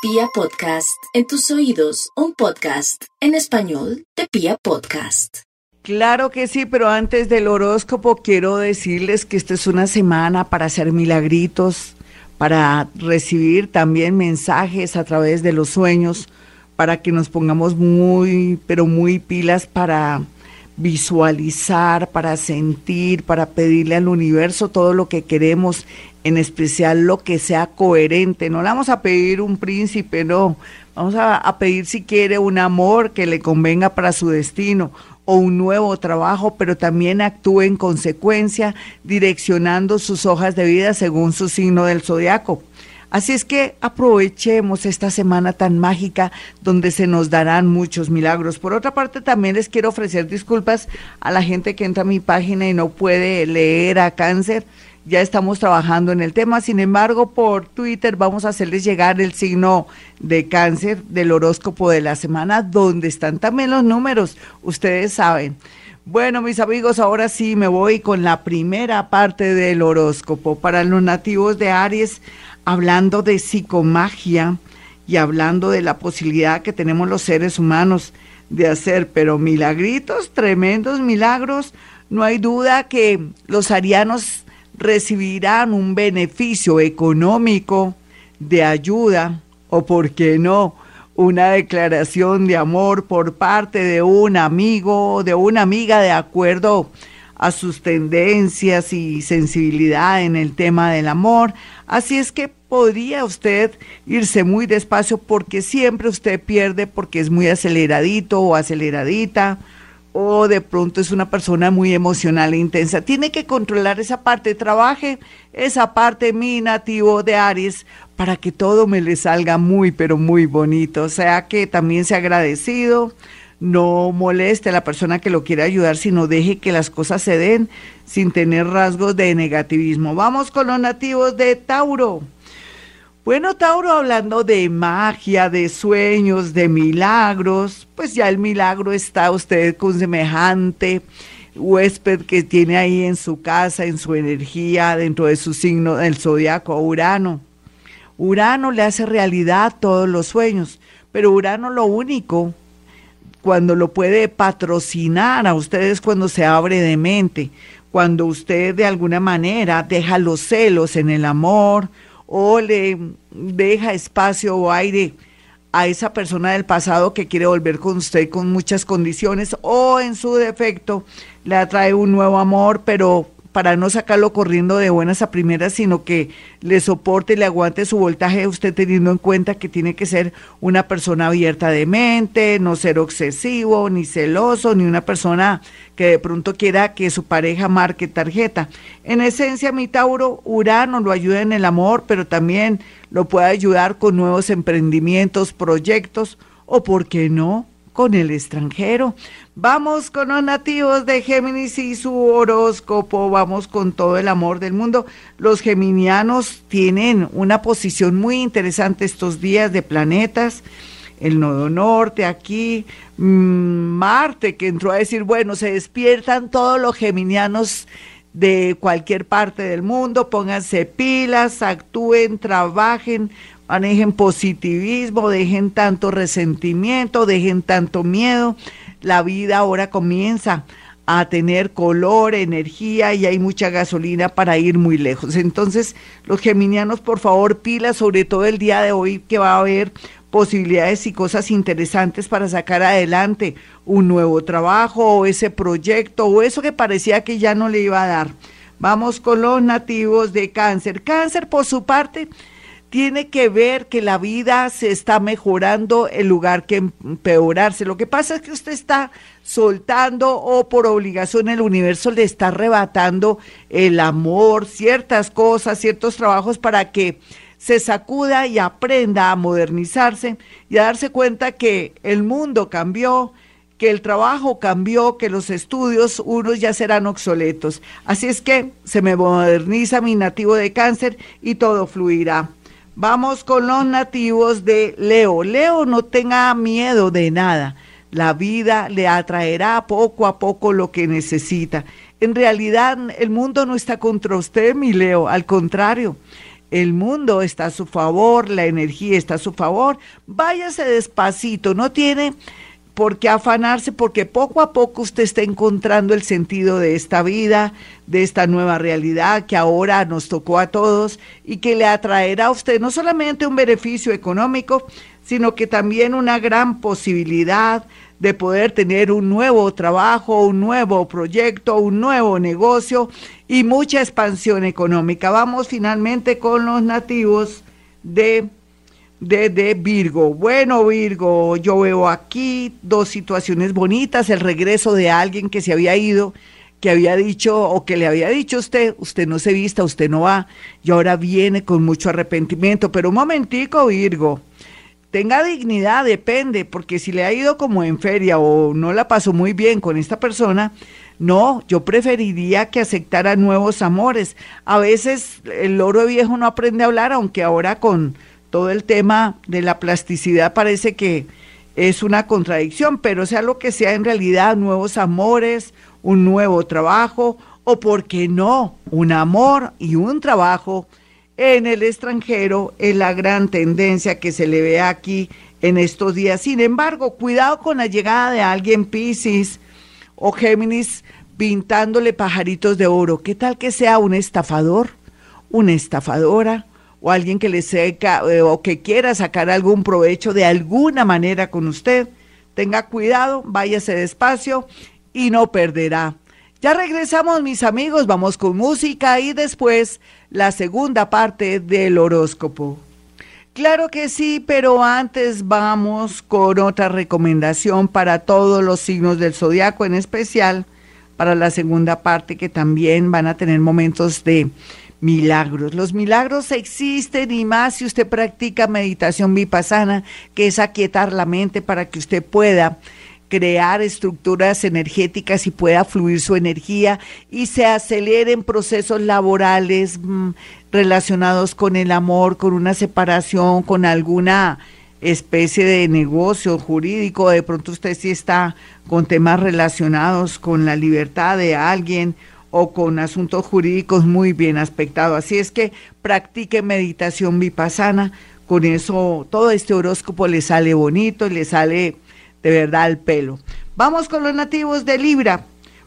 Pia Podcast, en tus oídos, un podcast en español de Pia Podcast. Claro que sí, pero antes del horóscopo quiero decirles que esta es una semana para hacer milagritos, para recibir también mensajes a través de los sueños, para que nos pongamos muy, pero muy pilas para visualizar, para sentir, para pedirle al universo todo lo que queremos, en especial lo que sea coherente. No le vamos a pedir un príncipe, no. Vamos a, pedir si quiere un amor que le convenga para su destino o un nuevo trabajo, pero también actúe en consecuencia, direccionando sus hojas de vida según su signo del zodiaco. Así es que aprovechemos esta semana tan mágica donde se nos darán muchos milagros. Por otra parte, también les quiero ofrecer disculpas a la gente que entra a mi página y no puede leer a cáncer. Ya estamos trabajando en el tema, sin embargo, por Twitter vamos a hacerles llegar el signo de cáncer del horóscopo de la semana, donde están también los números, ustedes saben. Bueno, mis amigos, ahora sí me voy con la primera parte del horóscopo. Para los nativos de Aries, hablando de psicomagia y hablando de la posibilidad que tenemos los seres humanos de hacer, pero milagritos, tremendos milagros, no hay duda que los arianos recibirán un beneficio económico de ayuda o, por qué no, una declaración de amor por parte de un amigo o de una amiga de acuerdo a sus tendencias y sensibilidad en el tema del amor. Así es que podría usted irse muy despacio porque siempre usted pierde porque es muy aceleradito o aceleradita o de pronto es una persona muy emocional e intensa. Tiene que controlar esa parte, trabaje esa parte mi nativo de Aries para que todo me le salga muy pero muy bonito. O sea que también sea agradecido, no moleste a la persona que lo quiere ayudar, sino deje que las cosas se den sin tener rasgos de negativismo. Vamos con los nativos de Tauro. Bueno, Tauro, hablando de magia, de sueños, de milagros, pues ya el milagro está usted con semejante huésped que tiene ahí en su casa, en su energía, dentro de su signo del zodiaco, Urano. Urano le hace realidad todos los sueños, pero Urano lo único, cuando lo puede patrocinar a ustedes cuando se abre de mente, cuando usted de alguna manera deja los celos en el amor o le deja espacio o aire a esa persona del pasado que quiere volver con usted con muchas condiciones o en su defecto le atrae un nuevo amor, pero para no sacarlo corriendo de buenas a primeras, sino que le soporte y le aguante su voltaje, usted teniendo en cuenta que tiene que ser una persona abierta de mente, no ser obsesivo, ni celoso, ni una persona que de pronto quiera que su pareja marque tarjeta. En esencia, mi Tauro, Urano lo ayuda en el amor, pero también lo puede ayudar con nuevos emprendimientos, proyectos, o por qué no, con el extranjero. Vamos con los nativos de Géminis y su horóscopo, vamos con todo el amor del mundo. Los geminianos tienen una posición muy interesante estos días de planetas. El nodo norte aquí, mm, Marte que entró a decir, bueno, se despiertan todos los geminianos de cualquier parte del mundo, pónganse pilas, actúen, trabajen, manejen positivismo, dejen tanto resentimiento, dejen tanto miedo la vida ahora comienza a tener color, energía y hay mucha gasolina para ir muy lejos. Entonces, los geminianos, por favor, pilas, sobre todo el día de hoy que va a haber posibilidades y cosas interesantes para sacar adelante un nuevo trabajo o ese proyecto o eso que parecía que ya no le iba a dar. Vamos con los nativos de cáncer. Cáncer, por su parte, tiene que ver que la vida se está mejorando en lugar que empeorarse. Lo que pasa es que usted está soltando o por obligación el universo le está arrebatando el amor, ciertas cosas, ciertos trabajos para que se sacuda y aprenda a modernizarse y a darse cuenta que el mundo cambió, que el trabajo cambió, que los estudios unos ya serán obsoletos. Así es que se me moderniza mi nativo de cáncer y todo fluirá. Vamos con los nativos de Leo. Leo, no tenga miedo de nada. La vida le atraerá poco a poco lo que necesita. En realidad, el mundo no está contra usted, mi Leo. Al contrario, el mundo está a su favor, la energía está a su favor. Váyase despacito, no tiene por qué afanarse, porque poco a poco usted está encontrando el sentido de esta vida, de esta nueva realidad que ahora nos tocó a todos y que le atraerá a usted no solamente un beneficio económico, sino que también una gran posibilidad de poder tener un nuevo trabajo, un nuevo proyecto, un nuevo negocio y mucha expansión económica. Vamos finalmente con los nativos de, de, de, Virgo. Bueno, Virgo, yo veo aquí dos situaciones bonitas, el regreso de alguien que se había ido, que había dicho o que le había dicho a usted, usted no se vista, usted no va, y ahora viene con mucho arrepentimiento. Pero un momentico, Virgo tenga dignidad, depende, porque si le ha ido como en feria o no la pasó muy bien con esta persona, no, yo preferiría que aceptara nuevos amores. A veces el loro viejo no aprende a hablar, aunque ahora con todo el tema de la plasticidad parece que es una contradicción, pero sea lo que sea en realidad, nuevos amores, un nuevo trabajo, o por qué no, un amor y un trabajo en el extranjero es la gran tendencia que se le ve aquí en estos días. Sin embargo, cuidado con la llegada de alguien Piscis o Géminis pintándole pajaritos de oro. ¿Qué tal que sea un estafador, una estafadora o alguien que le seca eh, o que quiera sacar algún provecho de alguna manera con usted? Tenga cuidado, váyase despacio y no perderá. Ya regresamos mis amigos, vamos con música y después la segunda parte del horóscopo. Claro que sí, pero antes vamos con otra recomendación para todos los signos del zodiaco, en especial para la segunda parte que también van a tener momentos de milagros. Los milagros existen y más si usted practica meditación vipassana, que es aquietar la mente para que usted pueda crear estructuras energéticas y pueda fluir su energía y se aceleren procesos laborales mm, relacionados con el amor, con una separación, con alguna especie de negocio jurídico, de pronto usted sí está con temas relacionados con la libertad de alguien o con asuntos jurídicos muy bien aspectados. Así es que practique meditación vipassana, con eso todo este horóscopo le sale bonito, le sale de verdad el pelo. Vamos con los nativos de Libra.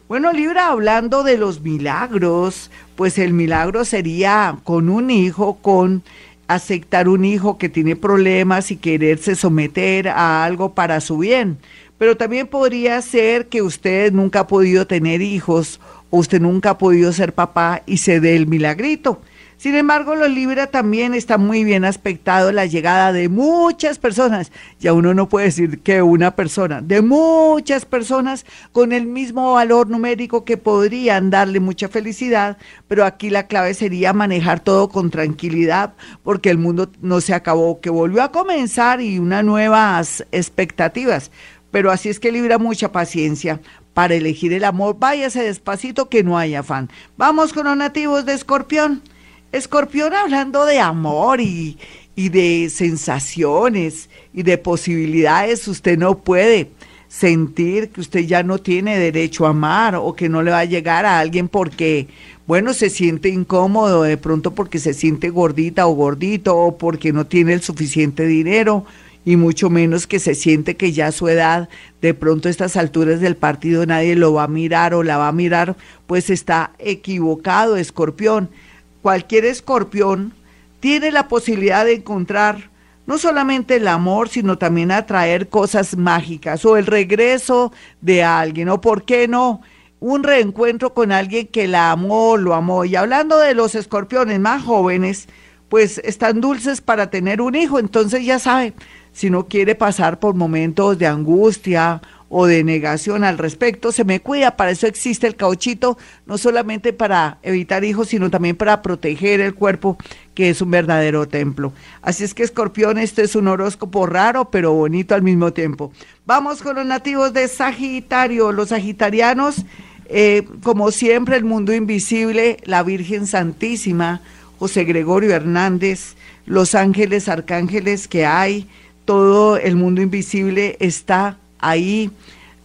Bueno, Libra, hablando de los milagros, pues el milagro sería con un hijo, con aceptar un hijo que tiene problemas y quererse someter a algo para su bien. Pero también podría ser que usted nunca ha podido tener hijos usted nunca ha podido ser papá y se dé el milagrito. Sin embargo, los Libra también está muy bien aspectado la llegada de muchas personas. Ya uno no puede decir que una persona, de muchas personas con el mismo valor numérico que podrían darle mucha felicidad, pero aquí la clave sería manejar todo con tranquilidad, porque el mundo no se acabó, que volvió a comenzar y unas nuevas expectativas. Pero así es que Libra mucha paciencia para elegir el amor. Váyase despacito que no haya afán. Vamos con los nativos de Escorpión. Escorpión hablando de amor y, y de sensaciones y de posibilidades, usted no puede sentir que usted ya no tiene derecho a amar o que no le va a llegar a alguien porque, bueno, se siente incómodo, de pronto porque se siente gordita o gordito o porque no tiene el suficiente dinero y mucho menos que se siente que ya su edad, de pronto a estas alturas del partido nadie lo va a mirar o la va a mirar, pues está equivocado, escorpión cualquier escorpión tiene la posibilidad de encontrar no solamente el amor, sino también atraer cosas mágicas o el regreso de alguien, o por qué no, un reencuentro con alguien que la amó, lo amó. Y hablando de los escorpiones más jóvenes, pues están dulces para tener un hijo, entonces ya sabe, si no quiere pasar por momentos de angustia o de negación al respecto, se me cuida, para eso existe el cauchito, no solamente para evitar hijos, sino también para proteger el cuerpo, que es un verdadero templo. Así es que escorpión, este es un horóscopo raro, pero bonito al mismo tiempo. Vamos con los nativos de Sagitario, los sagitarianos, eh, como siempre, el mundo invisible, la Virgen Santísima, José Gregorio Hernández, los ángeles, arcángeles que hay, todo el mundo invisible está ahí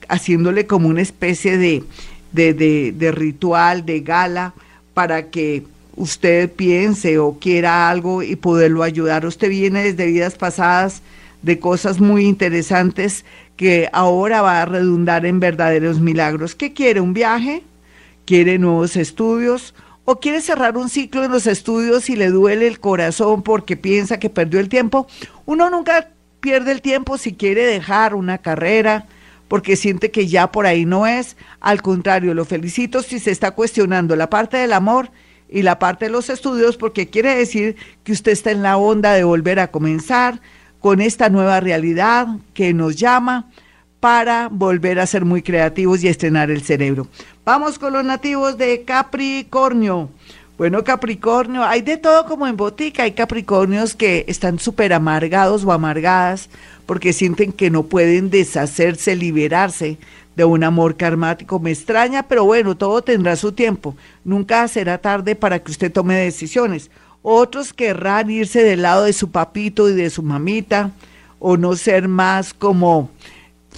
haciéndole como una especie de, de, de, ritual, de gala, para que usted piense o quiera algo y poderlo ayudar. Usted viene desde vidas pasadas de cosas muy interesantes que ahora va a redundar en verdaderos milagros. ¿Qué quiere? ¿Un viaje? ¿Quiere nuevos estudios? ¿O quiere cerrar un ciclo en los estudios y le duele el corazón porque piensa que perdió el tiempo? Uno nunca pierde el tiempo si quiere dejar una carrera porque siente que ya por ahí no es. Al contrario, lo felicito si se está cuestionando la parte del amor y la parte de los estudios porque quiere decir que usted está en la onda de volver a comenzar con esta nueva realidad que nos llama para volver a ser muy creativos y estrenar el cerebro. Vamos con los nativos de Capricornio. Bueno, Capricornio, hay de todo como en botica. Hay Capricornios que están súper amargados o amargadas porque sienten que no pueden deshacerse, liberarse de un amor karmático. Me extraña, pero bueno, todo tendrá su tiempo. Nunca será tarde para que usted tome decisiones. Otros querrán irse del lado de su papito y de su mamita o no ser más como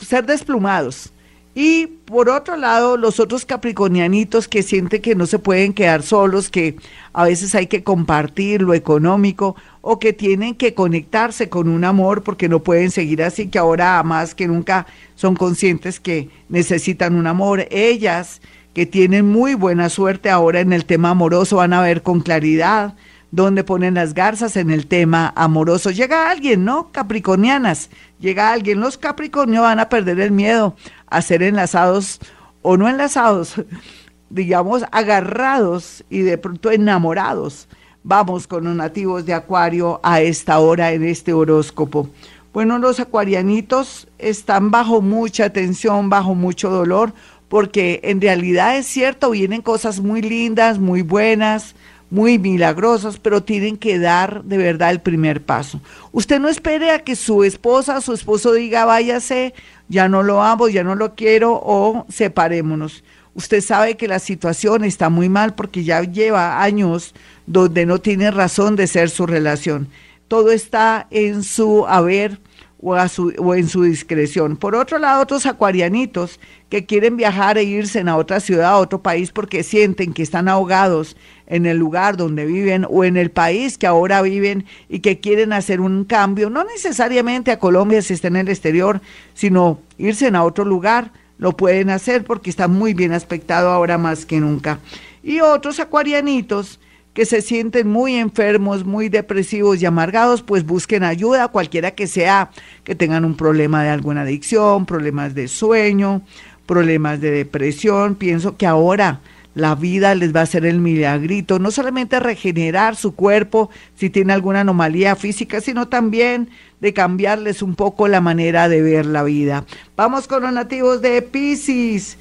ser desplumados y por otro lado, los otros capricornianitos que sienten que no se pueden quedar solos, que a veces hay que compartir lo económico o que tienen que conectarse con un amor porque no pueden seguir así, que ahora más que nunca son conscientes que necesitan un amor. Ellas que tienen muy buena suerte ahora en el tema amoroso van a ver con claridad donde ponen las garzas en el tema amoroso. Llega alguien, ¿no? Capricornianas, llega alguien. Los Capricornios van a perder el miedo a ser enlazados o no enlazados, digamos, agarrados y de pronto enamorados. Vamos con los nativos de Acuario a esta hora en este horóscopo. Bueno, los acuarianitos están bajo mucha tensión, bajo mucho dolor, porque en realidad es cierto, vienen cosas muy lindas, muy buenas, muy milagrosas, pero tienen que dar de verdad el primer paso. Usted no espere a que su esposa, su esposo diga, váyase, ya no lo amo, ya no lo quiero o separémonos. Usted sabe que la situación está muy mal porque ya lleva años donde no tiene razón de ser su relación. Todo está en su haber o, o, en su discreción. Por otro lado, otros acuarianitos que quieren viajar e irse a otra ciudad, a otro país, porque sienten que están ahogados en el lugar donde viven o en el país que ahora viven y que quieren hacer un cambio, no necesariamente a Colombia si está en el exterior, sino irse a otro lugar, lo pueden hacer porque está muy bien aspectado ahora más que nunca. Y otros acuarianitos que se sienten muy enfermos, muy depresivos y amargados, pues busquen ayuda, cualquiera que sea, que tengan un problema de alguna adicción, problemas de sueño, problemas de depresión. Pienso que ahora la vida les va a hacer el milagrito, no solamente regenerar su cuerpo si tiene alguna anomalía física, sino también de cambiarles un poco la manera de ver la vida. Vamos con los nativos de Pisces.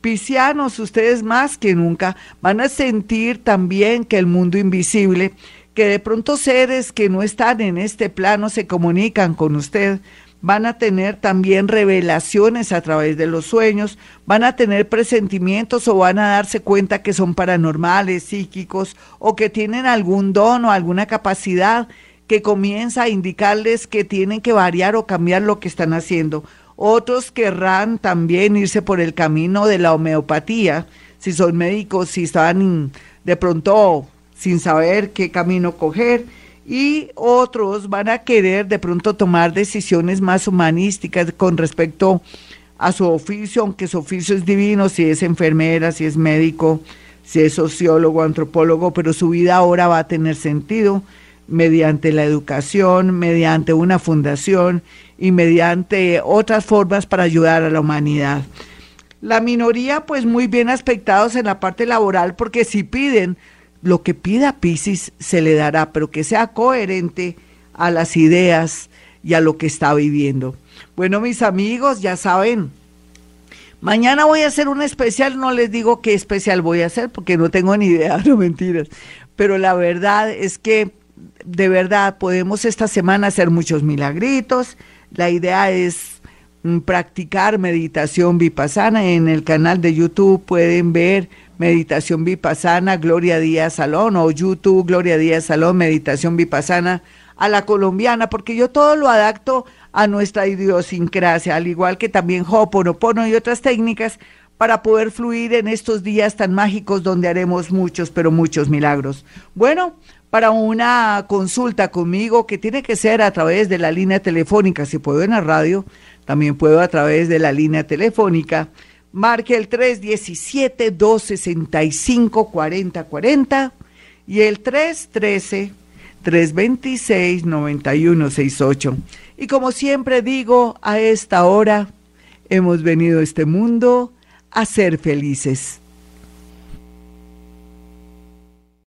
Piscianos, ustedes más que nunca. Van a sentir también que el mundo invisible, que de pronto seres que no están en este plano se comunican con usted, van a tener también revelaciones a través de los sueños, van a tener presentimientos o van a darse cuenta que son paranormales, psíquicos o que tienen algún don o alguna capacidad que comienza a indicarles que tienen que variar o cambiar lo que están haciendo. Otros querrán también irse por el camino de la homeopatía, si son médicos, si están de pronto sin saber qué camino coger y otros van a querer de pronto tomar decisiones más humanísticas con respecto a su oficio, aunque su oficio es divino, si es enfermera, si es médico, si es sociólogo, antropólogo, pero su vida ahora va a tener sentido mediante la educación, mediante una fundación y mediante otras formas para ayudar a la humanidad. La minoría, pues muy bien aspectados en la parte laboral, porque si piden lo que pida Pisces se le dará, pero que sea coherente a las ideas y a lo que está viviendo. Bueno, mis amigos, ya saben, mañana voy a hacer un especial, no les digo qué especial voy a hacer porque no tengo ni idea, no mentiras, pero la verdad es que de verdad podemos esta semana hacer muchos milagritos. La idea es mm, practicar meditación vipassana en el canal de YouTube pueden ver Meditación Vipassana, Gloria Díaz Salón, o YouTube, Gloria Díaz Salón, Meditación Vipassana, a la colombiana, porque yo todo lo adapto a nuestra idiosincrasia, al igual que también Hoponopono y otras técnicas, para poder fluir en estos días tan mágicos donde haremos muchos, pero muchos milagros. Bueno, para una consulta conmigo que tiene que ser a través de la línea telefónica, si puedo en la radio, también puedo a través de la línea telefónica. Marque el 317-265-4040 y el 313-326-9168. Y como siempre digo, a esta hora hemos venido a este mundo a ser felices.